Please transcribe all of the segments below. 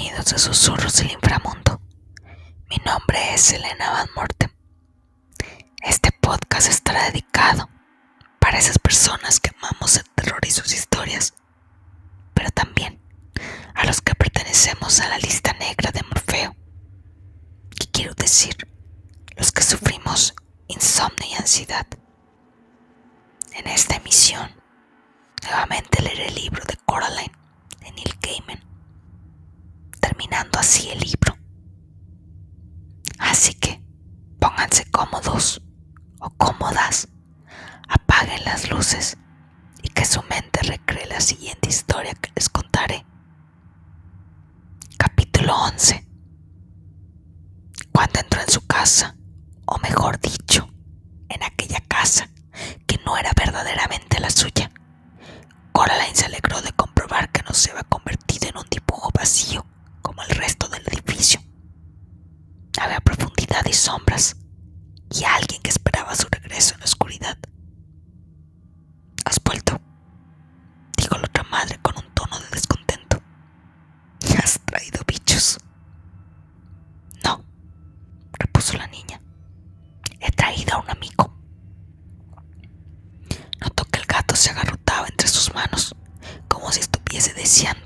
Bienvenidos a Susurros del Inframundo. Mi nombre es Elena Van Morten. Este podcast estará dedicado para esas personas que amamos el terror y sus historias, pero también a los que pertenecemos a la lista negra de Morfeo. ¿Qué quiero decir? Los que sufrimos insomnio y ansiedad. En esta emisión, nuevamente leeré el libro de Coraline de Neil Gaiman terminando así el libro. Así que pónganse cómodos o cómodas, apaguen las luces y que su mente recree la siguiente historia que les contaré. Capítulo 11. Cuando entró en su casa, o mejor dicho, en aquella casa que no era verdaderamente la suya, Coraline se alegró de comprobar que no se había convertido en un dibujo vacío como el resto del edificio. Había profundidad y sombras, y alguien que esperaba su regreso en la oscuridad. ¿Has vuelto? dijo la otra madre con un tono de descontento. ¿Has traído bichos? No, repuso la niña. He traído a un amigo. Notó que el gato se agarrotaba entre sus manos, como si estuviese deseando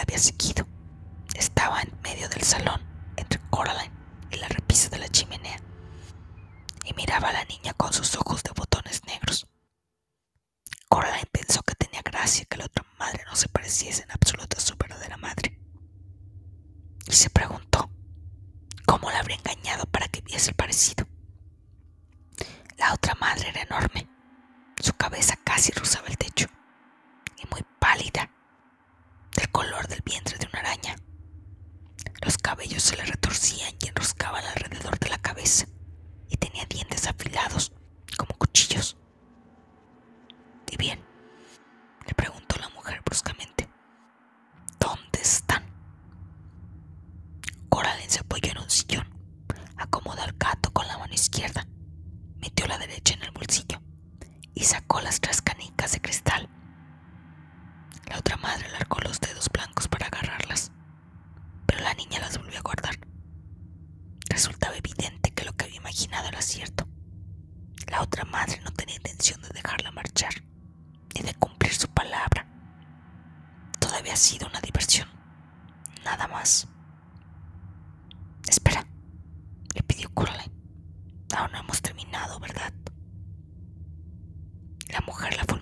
la había seguido. Estaba en medio del salón, entre Coraline y la repisa de la chimenea, y miraba a la niña con sus ojos de botones negros. Coraline pensó que tenía gracia que la otra madre no se pareciese en absoluto a su verdadera madre. Y se preguntó cómo la habría engañado para que viese el parecido. La otra madre era enorme, su cabeza casi rozaba el techo, y muy pálida, del color del vientre de una araña. Los cabellos se le retorcían y enroscaban alrededor de la cabeza, y tenía dientes afilados como cuchillos. ¿Y bien? le preguntó la mujer bruscamente. ¿Dónde están? Coraline se apoyó en un sillón, acomodó al gato con la mano izquierda, metió la derecha en el bolsillo y sacó las tres canicas de cristal. La otra madre alargó los dedos blancos para agarrarlas, pero la niña las volvió a guardar. Resultaba evidente que lo que había imaginado era cierto. La otra madre no tenía intención de dejarla marchar, ni de cumplir su palabra. Todo había sido una diversión, nada más. Espera, le pidió Coraline. Aún no hemos terminado, ¿verdad? La mujer la fulminó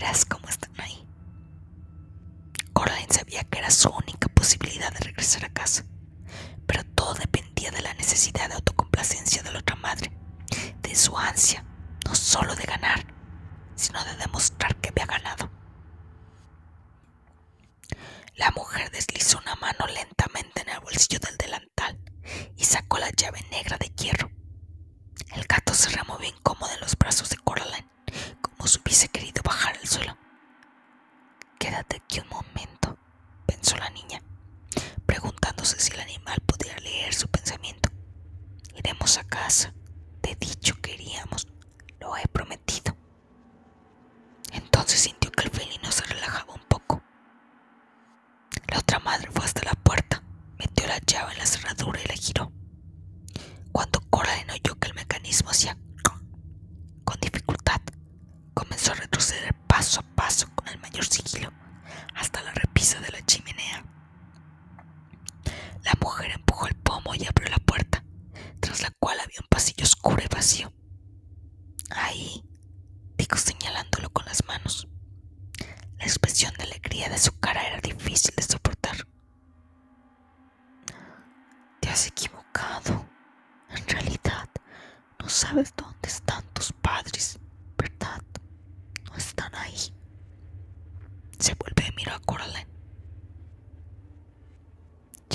verás cómo están ahí. Coraline sabía que era su única posibilidad de regresar a casa.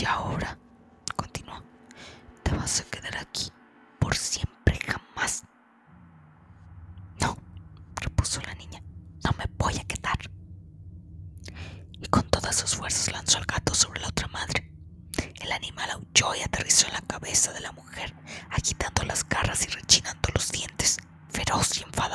Ahora, continuó, te vas a quedar aquí por siempre jamás. No, repuso la niña, no me voy a quedar. Y con todas sus fuerzas lanzó al gato sobre la otra madre. El animal aulló y aterrizó en la cabeza de la mujer, agitando las garras y rechinando los dientes, feroz y enfadado.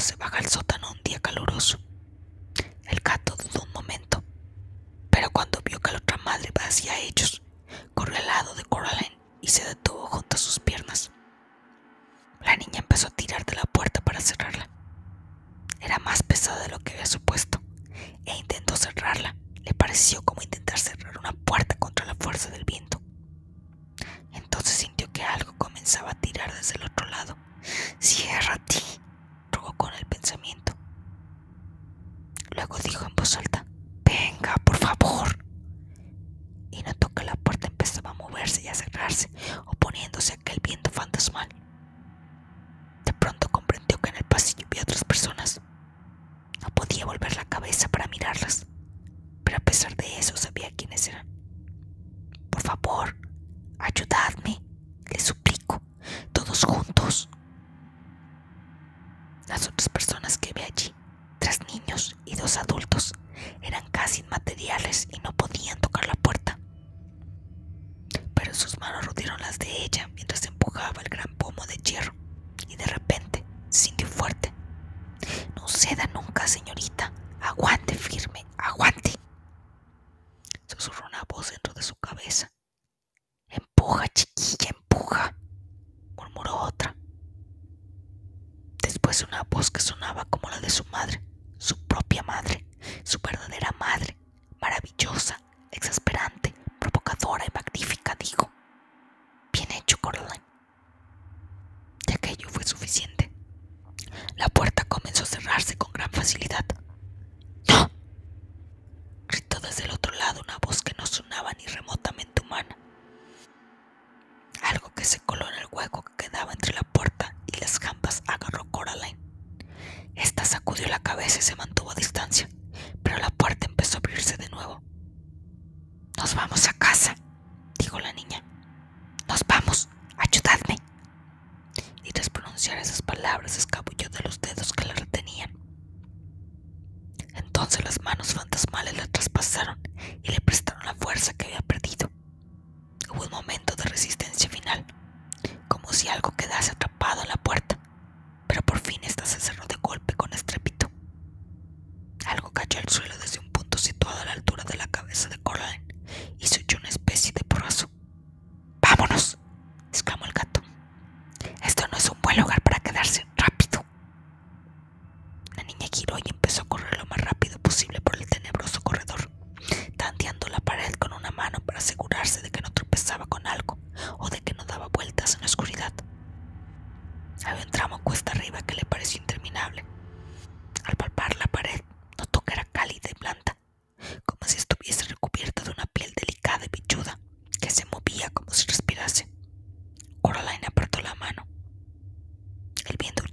Se baja al sótano un día caluroso. El gato dudó un momento, pero cuando vio que la otra madre va hacia ellos, corrió al lado de Coraline y se detuvo.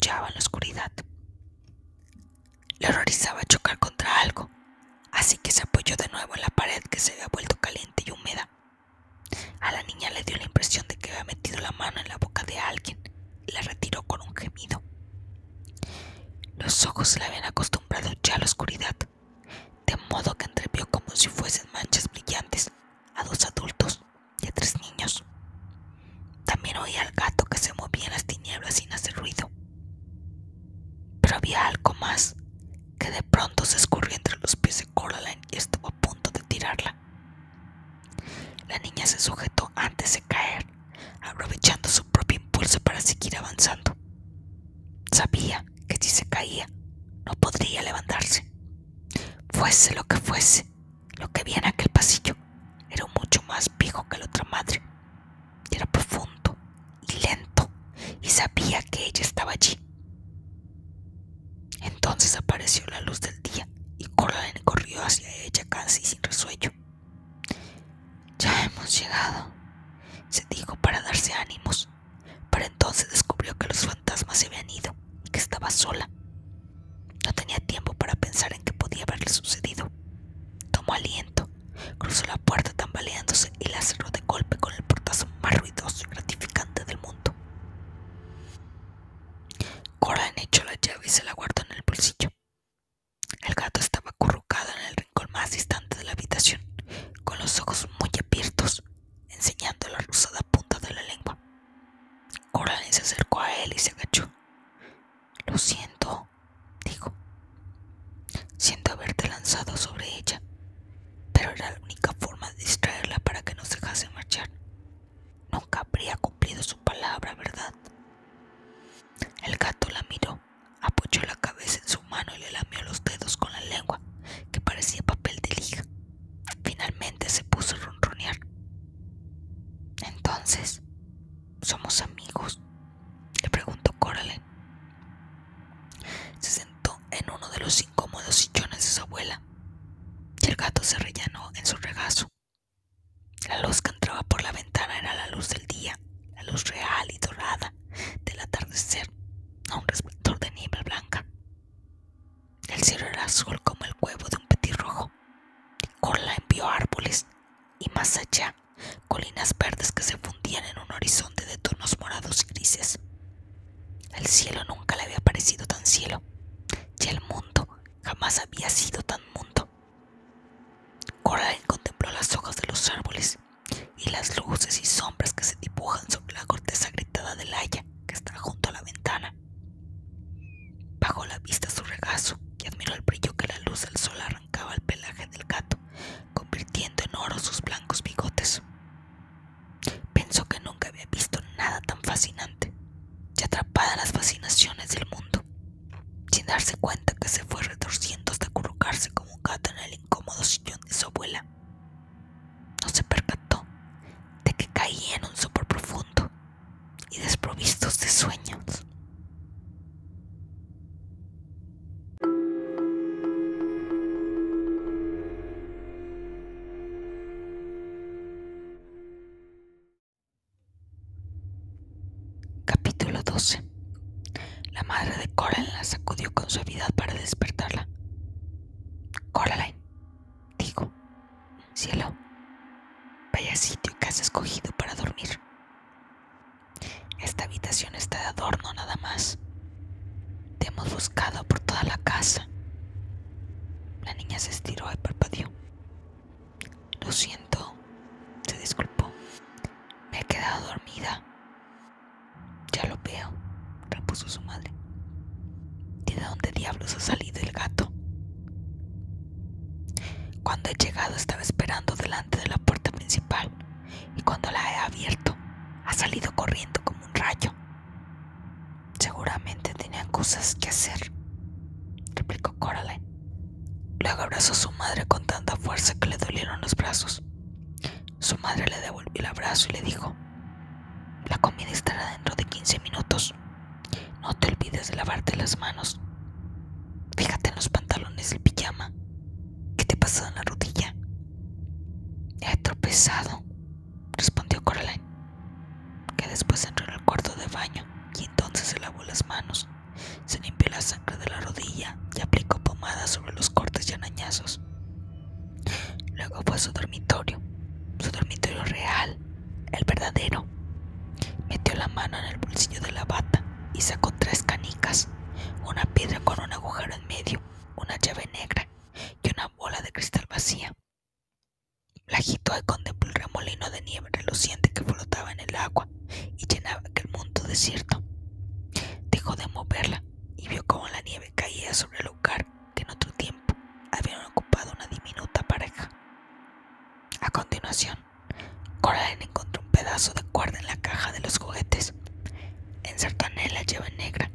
en la oscuridad. Le horrorizaba chocar contra algo, así que se apoyó de nuevo en la pared que se había vuelto caliente y húmeda. A la niña le dio la impresión de que había metido la mano en la boca de alguien y la retiró con un gemido. Los ojos se le habían acostumbrado ya a la oscuridad, de modo que entrevió como si fuesen manchas brillantes a dos adultos y a tres niños. También oía al gato que se movía en las tinieblas sin hacer ruido. Había algo más que de pronto se escurrió entre los pies de Coraline y estuvo a punto de tirarla. La niña se sujetó antes de caer, aprovechando su propio impulso para seguir avanzando. Sabía que si se caía, no podría levantarse. Fuese lo que fuese, lo que había en aquel pasillo era mucho más viejo que la otra madre. Era profundo y lento, y sabía que ella estaba allí entonces apareció la luz del día y Coraline corrió hacia ella casi sin resuello. Ya hemos llegado, se dijo para darse ánimos. Para entonces descubrió que los fantasmas se habían ido y que estaba sola. No tenía tiempo para pensar en qué podía haberle sucedido. Tomó aliento, cruzó la puerta tambaleándose y la cerró de golpe Ahora han hecho la llave y se la guardan en el bolsillo. El gato está darse cuenta que se fue retorciendo hasta acurrucarse como un gato en el incómodo sillón de su abuela. No se percató de que caía en un sopor profundo y desprovistos de sueños. Capítulo 12 La madre de Coraline la sacudió con suavidad para despertarla. Coraline, digo, cielo, vaya sitio que has escogido para dormir. Esta habitación está de adorno nada más. Te hemos buscado por toda la casa. La niña se estiró y parpadeó. Lo siento, se disculpó. Me he quedado dormida. Ya lo veo, repuso su madre. ¿Y de dónde diablos ha salido el gato? Cuando he llegado estaba esperando delante de la puerta principal y cuando la he abierto ha salido corriendo como un rayo. Seguramente tenían cosas que hacer, replicó Coraline. Luego abrazó a su madre con tanta fuerza que le dolieron los brazos. Su madre le devolvió el abrazo y le dijo, la comida estará dentro de 15 minutos. No te olvides de lavarte las manos. Fíjate en los pantalones del pijama. ¿Qué te pasa en la rodilla? Tropezado, respondió Coraline, que después entró en el cuarto de baño y entonces se lavó las manos, se limpió la sangre de la rodilla y aplicó pomada sobre los cortes y arañazos. Luego fue a su dormitorio, su dormitorio real, el verdadero. Metió la mano en el bolsillo de la bata y sacó tres canicas, una piedra con un agujero en medio, una llave negra y una bola de cristal vacía. La agitó y contempló el remolino de nieve reluciente que flotaba en el agua y llenaba aquel mundo desierto. Dejó de moverla y vio cómo la nieve caía sobre el lugar que en otro tiempo habían ocupado una diminuta pareja. A continuación, Coraline encontró un pedazo de cuerda en la caja de los juguetes. Insertó en él la llave negra,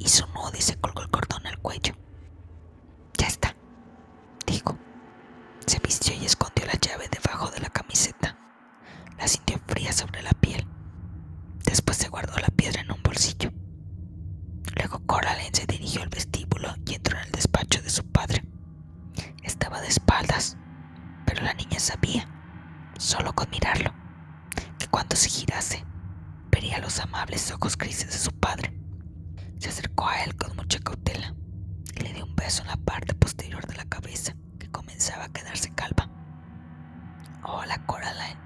hizo un nudo y se colgó el cordón al cuello. Ya está. Se vistió y escondió la llave debajo de la camiseta. La sintió fría sobre la piel. Después se guardó la piedra en un bolsillo. Luego Coraline se dirigió al vestíbulo y entró en el despacho de su padre. Estaba de espaldas, pero la niña sabía, solo con mirarlo, que cuando se girase, vería los amables ojos grises de su padre. Se acercó a él con mucha cautela y le dio un beso en la parte posterior de la cabeza que comenzaba a quedarse calva. Hola, Coraline.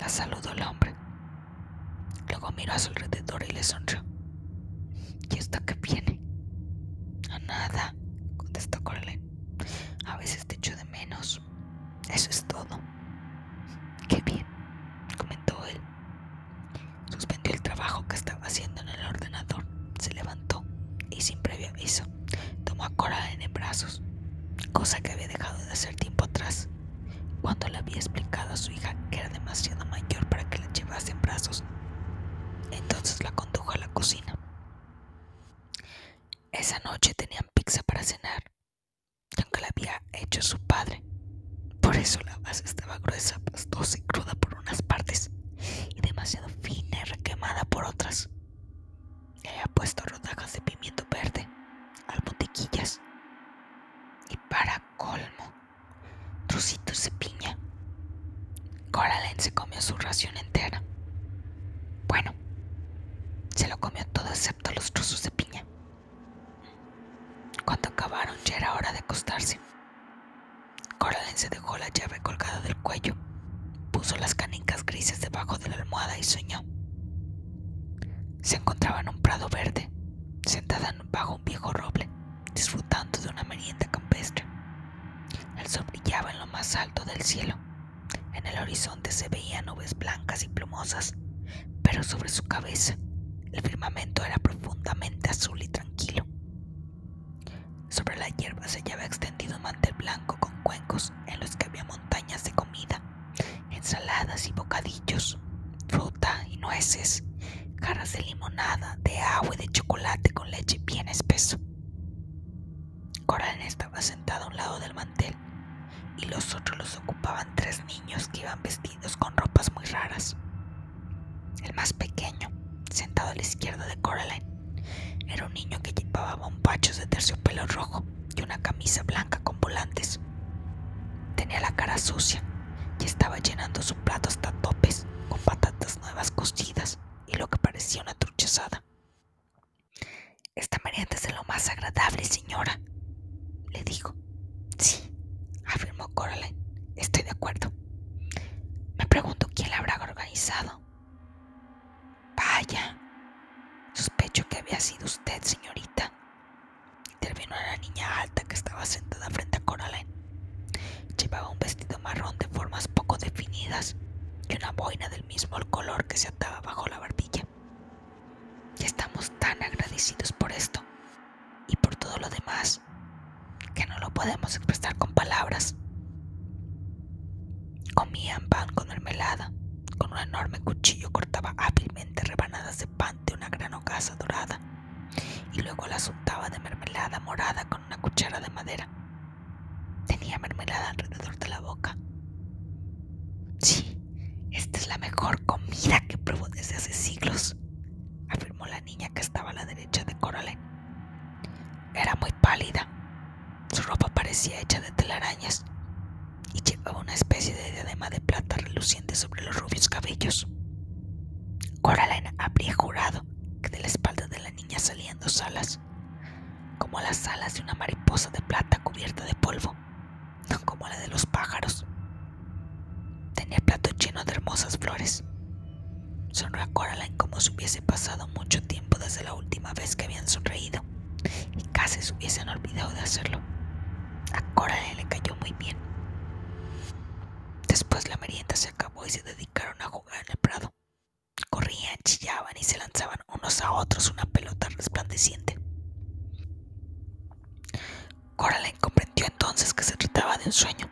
La saludó el hombre. Luego miró a su alrededor y le sonrió. ¿Y esto qué viene? A nada, contestó Coraline. A veces te echo de menos. Eso es todo. Qué bien, comentó él. Suspendió el trabajo que estaba haciendo en el ordenador, se levantó y sin previo aviso tomó a Coraline en brazos, cosa que había dejado de hacer tiempo atrás, cuando le había explicado a su hija que era demasiado mayor para que la llevase en brazos. Entonces la condujo a la cocina. Esa noche tenían pizza para cenar, aunque la había hecho su padre. Por eso la base estaba gruesa, pastosa y cruda por unas partes y demasiado fina y requemada por otras. Le había puesto rodajas de pimiento verde, almontequillas y para colmo, trocitos de piña. Coraline se comió su ración entera. Bueno, se lo comió todo excepto los trozos de piña. Cuando acabaron ya era hora de acostarse. Coraline se dejó la llave colgada del cuello, puso las canicas grises debajo de la almohada y soñó. Se encontraba en un prado verde, sentada bajo un viejo roble, disfrutando de una merienda campestre. El sol brillaba en lo más alto del cielo. En el horizonte se veían nubes blancas y plumosas, pero sobre su cabeza el firmamento era profundamente azul y tranquilo. Sobre la hierba se hallaba extendido un mantel blanco con cuencos en los que había montañas de comida, ensaladas y bocadillos, fruta y nueces, jarras de limonada, de agua y de chocolate con leche bien espeso. Coraline estaba sentada a un lado del mantel y los otros los ocupaban tres niños que iban vestidos con ropas muy raras. El más pequeño, sentado a la izquierda de Coraline, era un niño que llevaba bombachos de terciopelo rojo y una camisa blanca con volantes. Tenía la cara sucia y estaba llenando su plato hasta topes con patatas nuevas cocidas y lo que parecía una trucha asada. Esta merienda es de lo más agradable, señora, le dijo. Sí, afirmó Coraline. Estoy de acuerdo. Me pregunto quién la habrá organizado. Vaya, sospecho que había sido usted, señorita. Intervino una niña alta que estaba sentada frente a Coraline. Llevaba un vestido marrón de formas poco definidas y una boina del mismo color que se ataba bajo la barbilla. Y estamos tan agradecidos por esto y por todo lo demás que no lo podemos expresar con palabras. Comían pan con mermelada. Con un enorme cuchillo cortaba hábilmente rebanadas de pan de una gran hogaza dorada y luego las untaba de mermelada morada con una cuchara de madera. Tenía mermelada alrededor de la boca. Sí, esta es la mejor comida que pruebo desde hace siglos, afirmó la niña que estaba a la derecha de Coraline. Era muy pálida. Su ropa parecía hecha de telarañas especie de diadema de plata reluciente sobre los rubios cabellos. Coraline habría jurado que de la espalda de la niña salían dos alas, como las alas de una mariposa de plata cubierta de polvo, no como la de los pájaros. Tenía el plato lleno de hermosas flores. Sonrió a Coraline como si hubiese pasado mucho tiempo desde la última vez que habían sonreído y casi se hubiesen olvidado de hacerlo. A Coraline le cayó muy bien. Después la merienda se acabó y se dedicaron a jugar en el prado. Corrían, chillaban y se lanzaban unos a otros una pelota resplandeciente. Coraline comprendió entonces que se trataba de un sueño,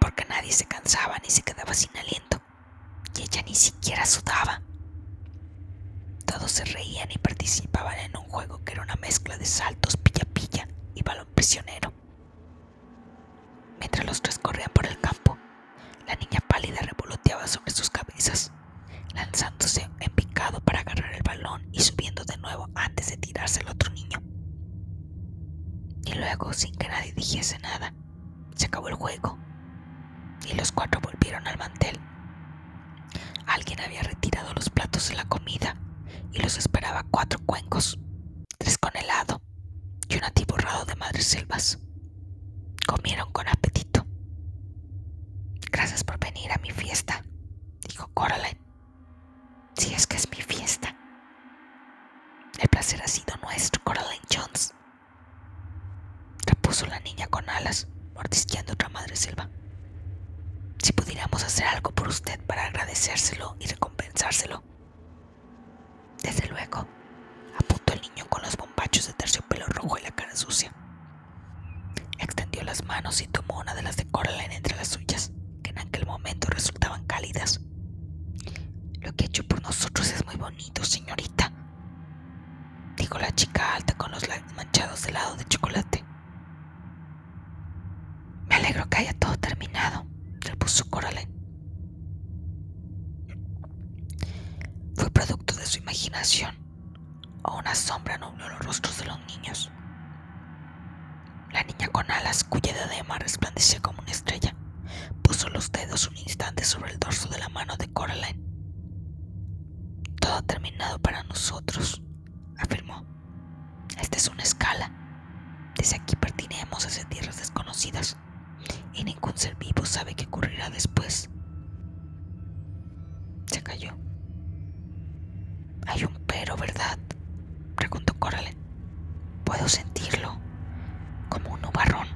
porque nadie se cansaba ni se quedaba sin aliento, y ella ni siquiera sudaba. Todos se reían y participaban en un juego que era una mezcla de saltos, pilla-pilla y balón prisionero. Mientras los tres corrían por el campo, la niña pálida revoloteaba sobre sus cabezas, lanzándose en picado para agarrar el balón y subiendo de nuevo antes de tirarse al otro niño. Y luego, sin que nadie dijese nada, se acabó el juego y los cuatro volvieron al mantel. Alguien había retirado los platos de la comida y los esperaba cuatro cuencos, tres con helado y un atiborrado de madres selvas. Comieron con apetito. Gracias por venir a mi fiesta, dijo Coraline. Si es que es mi fiesta. El placer ha sido nuestro, Coraline Jones. Repuso la niña con alas, mordisqueando otra madre selva. Si pudiéramos hacer algo por usted para agradecérselo y recompensárselo. Desde luego, apuntó el niño con los bombachos de terciopelo rojo y la cara sucia. Extendió las manos y tomó una de las de Coraline entre las suyas, que en aquel momento resultaban cálidas. Lo que ha hecho por nosotros es muy bonito, señorita, dijo la chica alta con los labios manchados de helado de chocolate. Me alegro que haya todo terminado, repuso Coraline. Fue producto de su imaginación, o una sombra nubló los rostros de los niños. La niña con alas, cuya diadema resplandecía como una estrella, puso los dedos un instante sobre el dorso de la mano de Coraline. Todo ha terminado para nosotros, afirmó. Esta es una escala. Desde aquí partiremos hacia tierras desconocidas y ningún ser vivo sabe qué ocurrirá después. Se cayó. Hay un Coraline. Puedo sentirlo, como un nubarrón.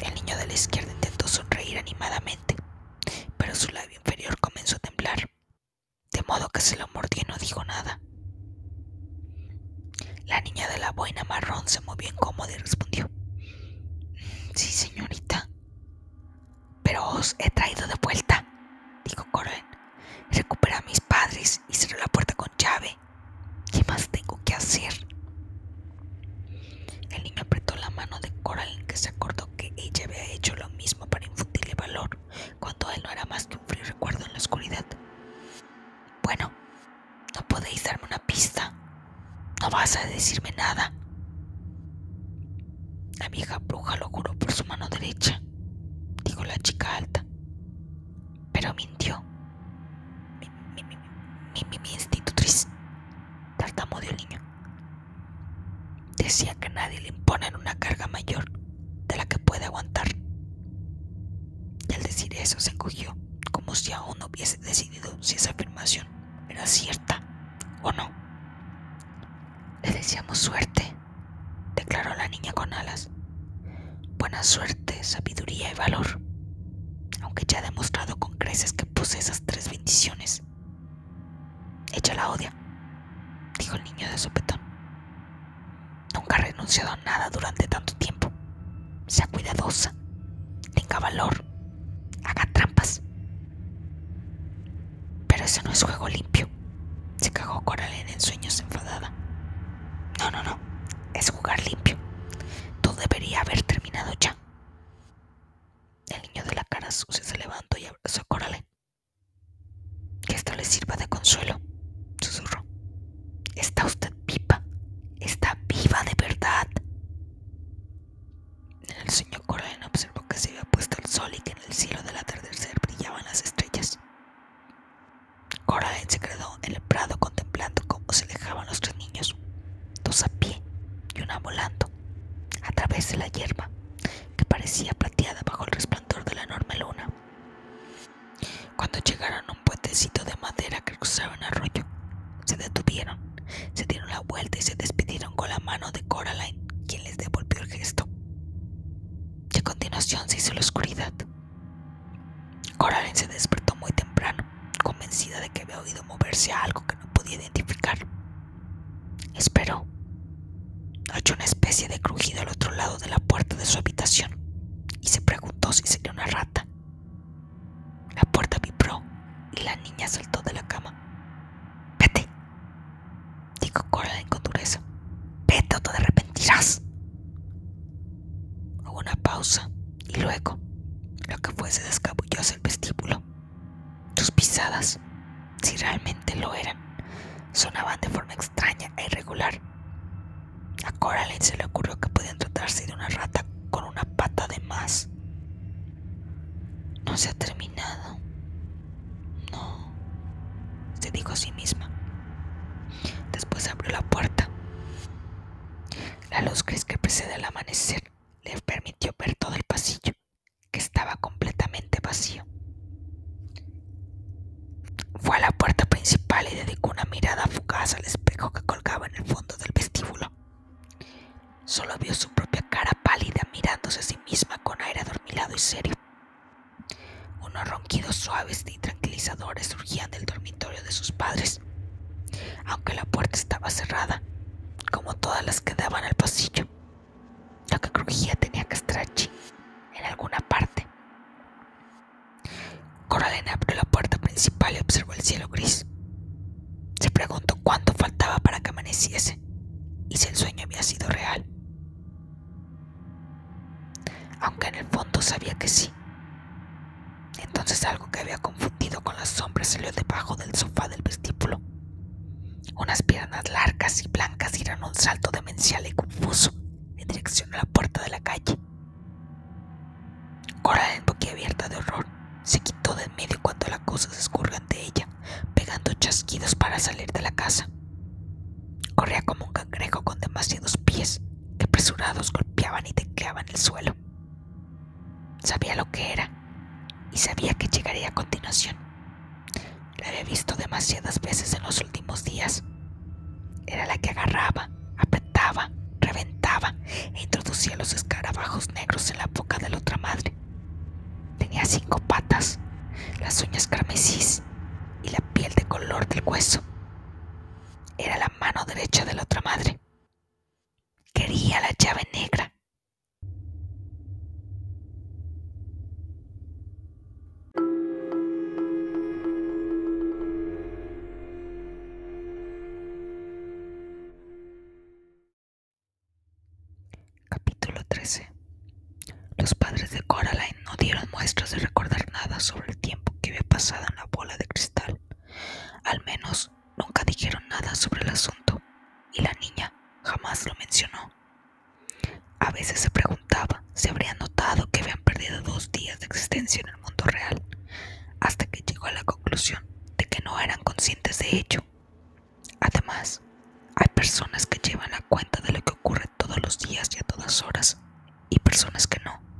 El niño de la izquierda intentó sonreír animadamente, pero su labio inferior comenzó a temblar, de modo que se lo mordió y no dijo nada. La niña de la boina marrón se movió incómoda y respondió. Sí, señorita. Pero os he traído de vuelta, dijo Coraline. Recuperé a mis padres y cerré la puerta con llave. ¿Qué más tengo que hacer? El niño apretó la mano de Coraline que se acordó que ella había hecho lo mismo para infundirle valor cuando él no era más que un frío recuerdo en la oscuridad. Bueno, no podéis darme una pista. No vas a decirme nada. La vieja bruja lo juró por su mano derecha, dijo la chica alta. Pero mintió. Mi, mi, mi, institutriz, tartamudeó el niño. Decía que nadie le impone una carga mayor de la que puede aguantar. Y al decir eso se encogió, como si aún no hubiese decidido si esa afirmación era cierta o no. Le deseamos suerte, declaró la niña con alas. Buena suerte, sabiduría y valor, aunque ya ha demostrado con creces que posee esas tres bendiciones. Ella la odia, dijo el niño de sopetón. Nunca ha renunciado a nada durante tanto tiempo. Sea cuidadosa, tenga valor, haga trampas. Pero eso no es juego limpio, se cagó Coraline en sueños enfadada. No, no, no. Es jugar limpio. Todo debería haber terminado ya. El niño de la cara sucia se levantó y abrazó a Coraline. Que esto le sirva de consuelo, susurró. Está usted viva. Está viva de verdad. En el sueño Coraline observó que se había puesto el sol y que en el cielo del atardecer brillaban las estrellas. Coraline se quedó en el prado contemplando cómo se alejaban los tres niños dos a pie y una volando, a través de la hierba, que parecía plateada bajo el resplandor de la enorme luna. Cuando llegaron a un puentecito de madera que cruzaba un arroyo, se detuvieron, se dieron la vuelta y se despidieron con la mano de Coraline, quien les devolvió el gesto. Y a continuación se hizo la oscuridad. Coraline se despertó muy temprano, convencida de que había oído moverse a algo que no podía identificar. Esperó oyó una especie de crujido al otro lado de la puerta de su habitación y se preguntó si sería una rata. La puerta vibró y la niña saltó de la cama. Vete, dijo Coraline con dureza. Vete o te arrepentirás. Hubo una pausa y luego lo que fue se descabulló hacia el vestíbulo. Sus pisadas, si realmente lo sonaban de forma extraña e irregular a Coraline se le ocurrió que podían tratarse de una rata con una pata de más. No se ha terminado. No, se dijo a sí misma. Después abrió la puerta. La luz gris que precede al amanecer le permitió ver todo el pasillo, que estaba completamente vacío. Fue a la puerta principal y dedicó una mirada fugaz al espejo que colgaba en el fondo del vestíbulo. Solo vio su propia cara pálida mirándose a sí misma con aire adormilado y serio. Unos ronquidos suaves y tranquilizadores surgían del dormitorio de sus padres, aunque la puerta estaba cerrada, como todas las que daban al pasillo. Lo que crujía tenía que estar allí, en alguna parte. Coraline abrió la puerta principal y observó el cielo gris. Se preguntó cuánto faltaba para que amaneciese y si el sueño había sido real aunque en el fondo sabía que sí. Entonces algo que había confundido con las sombras salió debajo del sofá del vestíbulo. Unas piernas largas y blancas dieron un salto demencial y confuso en dirección a la puerta de la calle. Coral, en boquiabierta de horror, se quitó de en medio cuando la cosa se escurrió ante ella, pegando chasquidos para salir de la casa. Corría como un cangrejo con demasiados pies que apresurados golpeaban y tecleaban el suelo. Sabía lo que era y sabía que llegaría a continuación. La había visto demasiadas veces en los últimos días. era la que agarraba, apretaba, reventaba e introducía los escarabajos negros en la boca de la otra madre. Tenía cinco patas, las uñas carmesís y la piel de color del hueso. Era la mano derecha de la otra madre. Quería la llave negra. Dieron muestras de recordar nada sobre el tiempo que había pasado en la bola de cristal. Al menos nunca dijeron nada sobre el asunto y la niña jamás lo mencionó. A veces se preguntaba si habrían notado que habían perdido dos días de existencia en el mundo real, hasta que llegó a la conclusión de que no eran conscientes de ello. Además, hay personas que llevan la cuenta de lo que ocurre todos los días y a todas horas, y personas que no.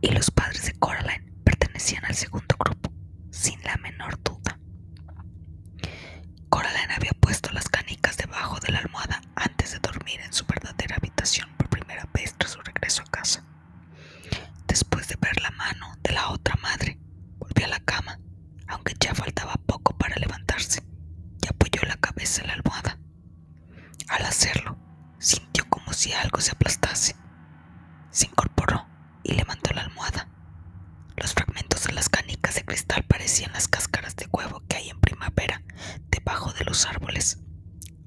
Y los padres de Coraline pertenecían al segundo grupo, sin la menor duda. Coraline había puesto las canicas debajo de la almohada antes de dormir en su verdadera habitación por primera vez tras su regreso a casa. Después de ver la mano de la otra madre, volvió a la cama, aunque ya faltaba poco para levantarse, y apoyó la cabeza en la almohada. Al hacerlo, sintió como si algo se aplastase. Se incorporó y levantó la almohada. Los fragmentos de las canicas de cristal parecían las cáscaras de huevo que hay en primavera debajo de los árboles.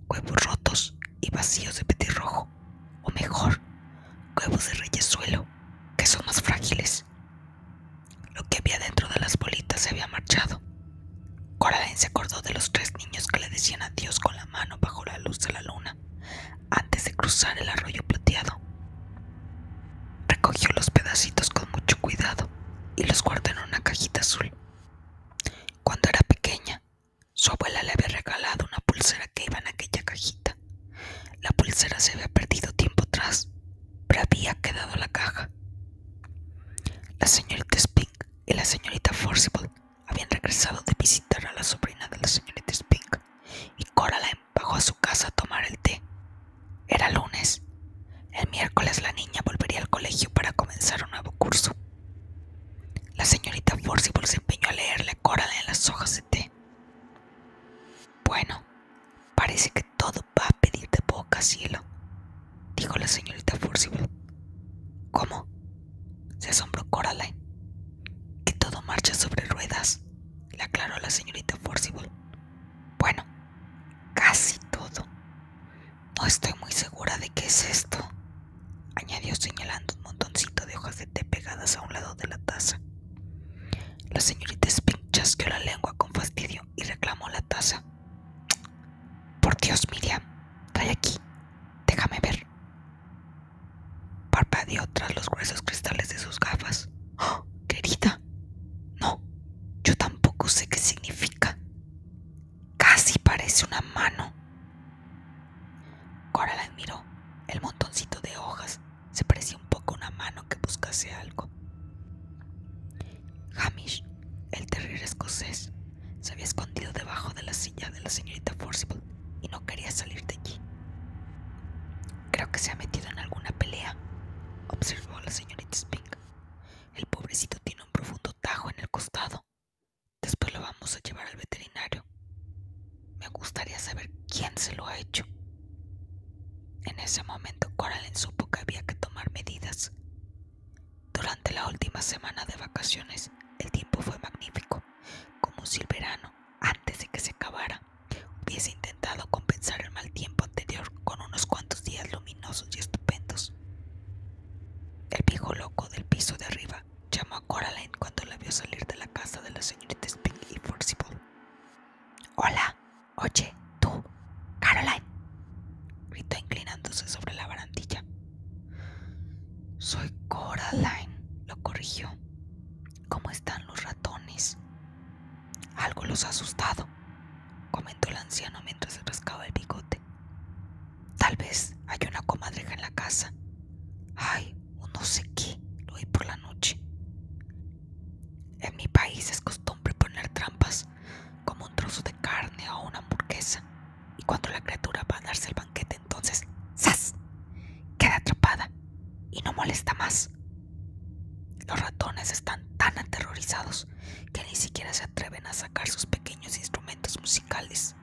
Huevos rotos y vacíos de petirrojo, o mejor, huevos de reyesuelo, que son más frágiles. Lo que había dentro de las bolitas se había marchado. Coraline se acordó de los tres niños que le decían adiós con la mano bajo la luz de la luna, antes de cruzar el arroyo plateado. Recogió los pedacitos con mucho cuidado y los guardó en una cajita azul. Cuando era pequeña, su abuela le había regalado una pulsera que iba en aquella cajita. La pulsera se había perdido tiempo atrás, pero había quedado en la caja. La señorita Spink y la señorita Forcible habían regresado de visitar a la sobrina de la señorita Spink y Coraline bajó a su casa a tomar el té. Era lunes. El miércoles la niña volvería al colegio para comenzar un nuevo curso. La señorita Forcible se empeñó a leerle a Coraline las hojas de té. Bueno, parece que todo va a pedir de boca, cielo, dijo la señorita Forcible. ¿Cómo? se asombró Coraline. Que todo marcha sobre ruedas, le aclaró la señorita Forcible. Bueno, casi todo. No estoy muy segura de qué es esto, añadió señalando un montoncito de hojas de té pegadas a un lado de la taza. La señorita Spink chasqueó la lengua con fastidio y reclamó la taza. Por Dios, Miriam, trae aquí, colegio. ¿Cómo están los ratones? Algo los ha asustado, comentó el anciano mientras se rascaba el bigote. Tal vez hay una comadreja en la casa. Ay, un no sé qué, lo oí por la noche. En mi país es costumbre poner trampas, como un trozo de carne o una hamburguesa, y cuando la criatura va a darse el banquete, entonces ¡zas! queda atrapada y no molesta más están tan aterrorizados que ni siquiera se atreven a sacar sus pequeños instrumentos musicales.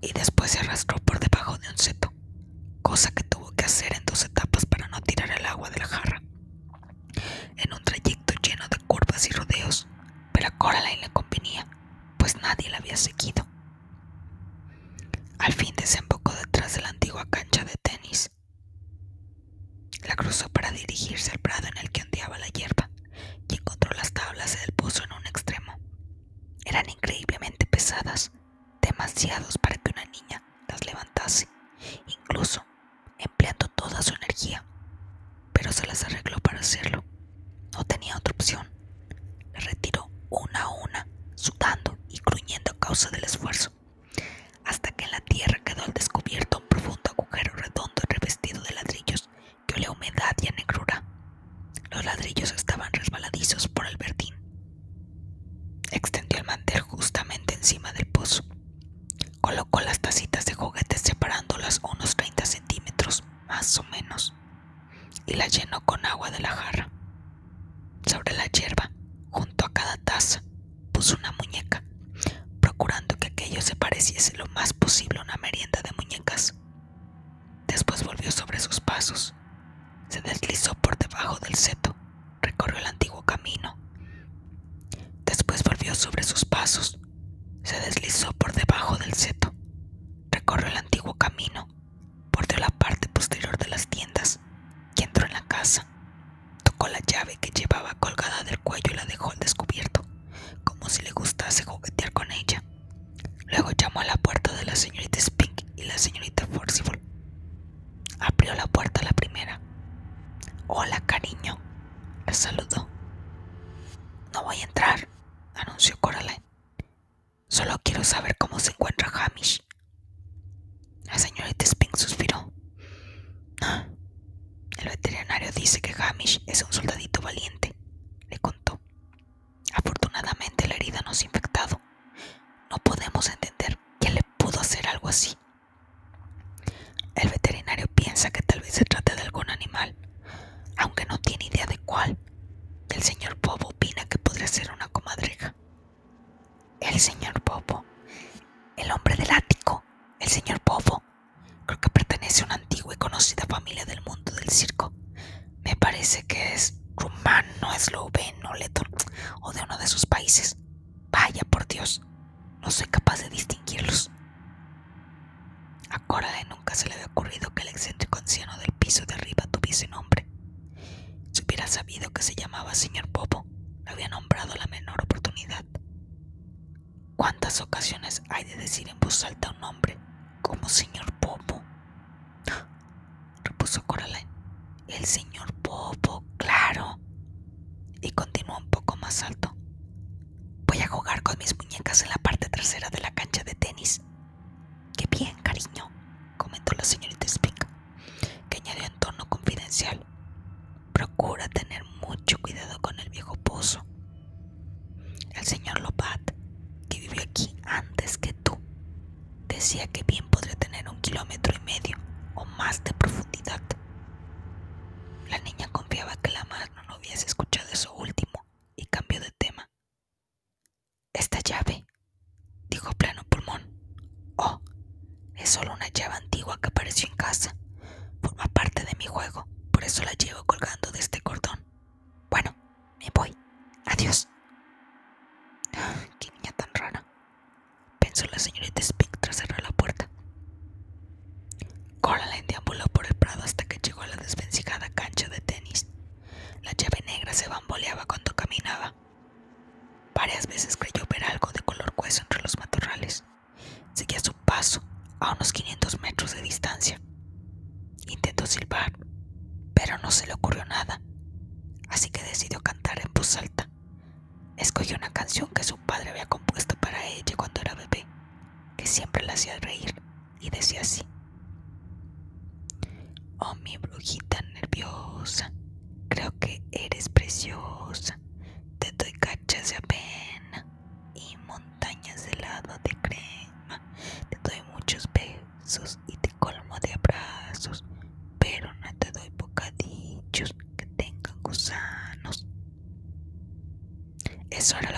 y después se arrastró por debajo de un seto, cosa que sabe que te mis muñecas en la parte trasera de la cancha de tenis. ¡Qué bien, cariño! comentó la señorita sort of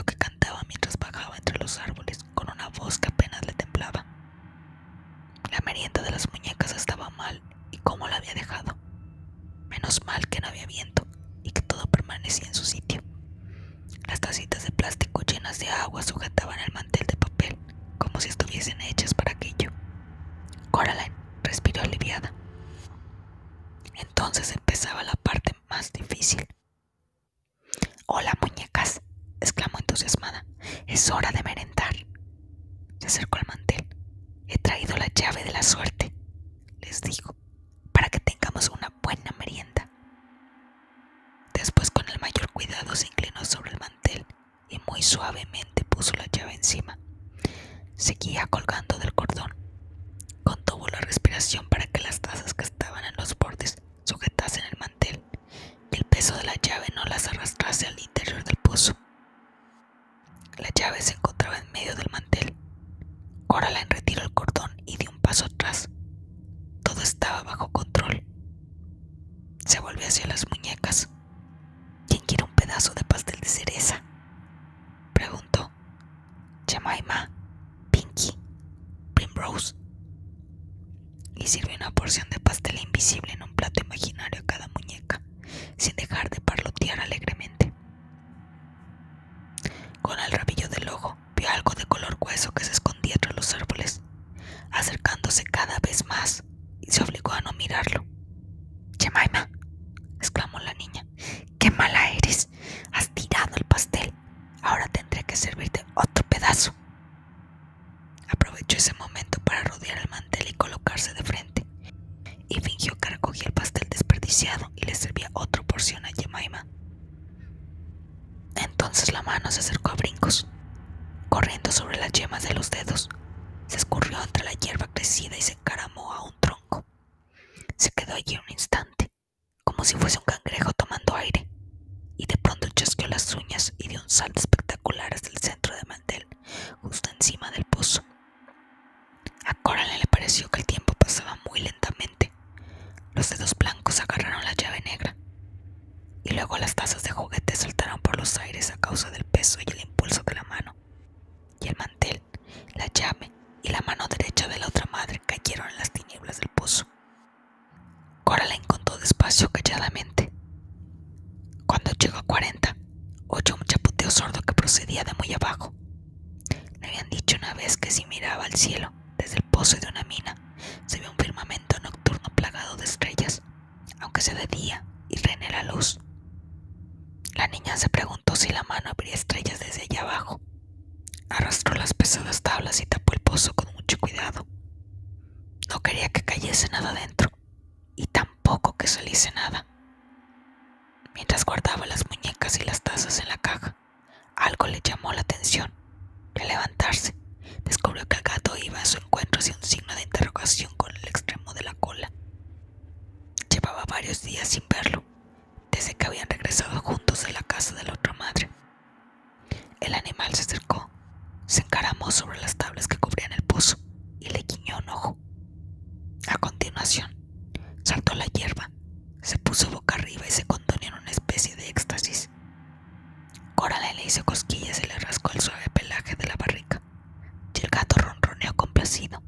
con mucho cuidado. No quería que cayese nada dentro y tampoco que saliese nada. Mientras guardaba las muñecas y las tazas en la caja, algo le llamó la atención. Al levantarse, descubrió que el gato iba a su encuentro hacia un signo de interrogación con el extremo de la cola. Llevaba varios días sin verlo, desde que habían regresado juntos de la casa de la otra madre. El animal se acercó se encaramó sobre las tablas que cubrían el pozo y le guiñó un ojo. A continuación, saltó la hierba, se puso boca arriba y se contonió en una especie de éxtasis. Coraline le hizo cosquillas y le rascó el suave pelaje de la barrica, y el gato ronroneó complacido.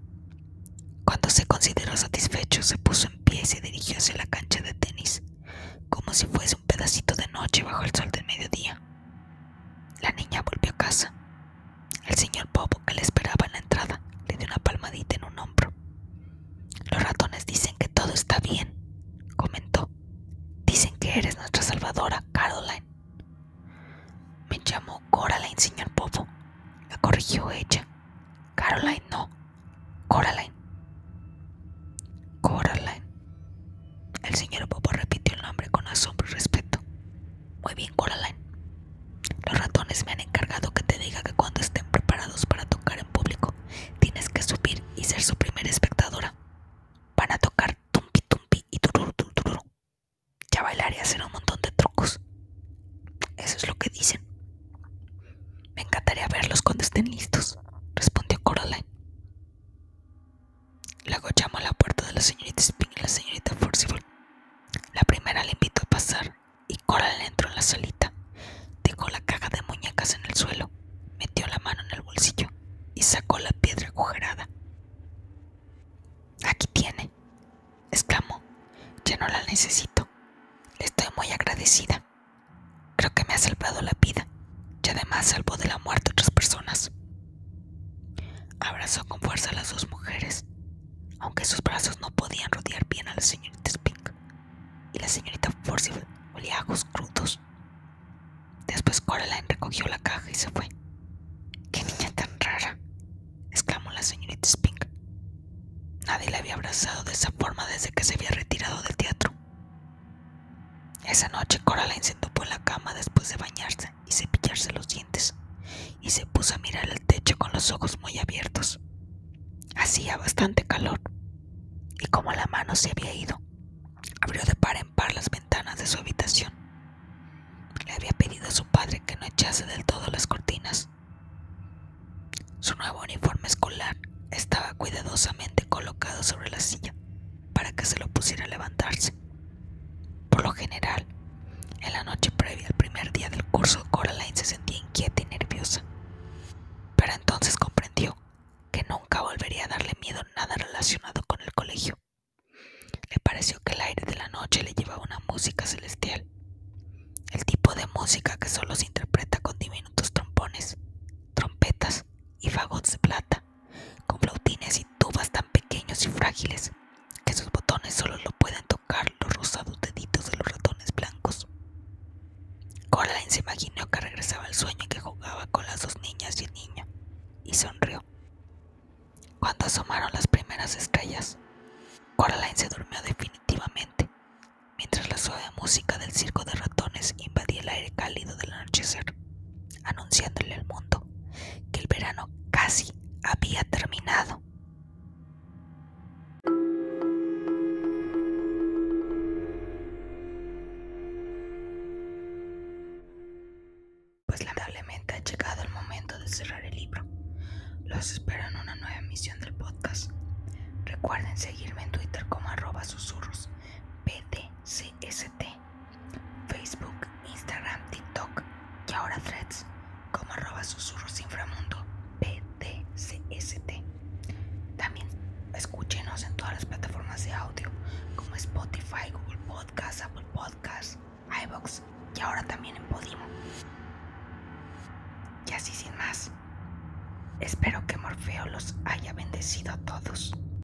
Cuando se consideró satisfecho, se puso en pie y se dirigió hacia la cancha de tenis, como si fuese un pedacito de noche bajo el sol del mediodía. La niña el señor Bob le esperaba en la entrada. Le dio una palmadita en un hombro. Los ratones dicen que todo está bien, comentó. Dicen que eres nuestra salvadora, Caroline. Me llamó Coraline, señor Bobo. La corrigió ella. Caroline no. Coraline. Coraline. El señor Bobo repitió el nombre con asombro y respeto. Muy bien, Coraline. Los ratones me han bailar y hacer un montón de trucos. Eso es lo que dicen. Me encantaría verlos cuando estén listos. colegio.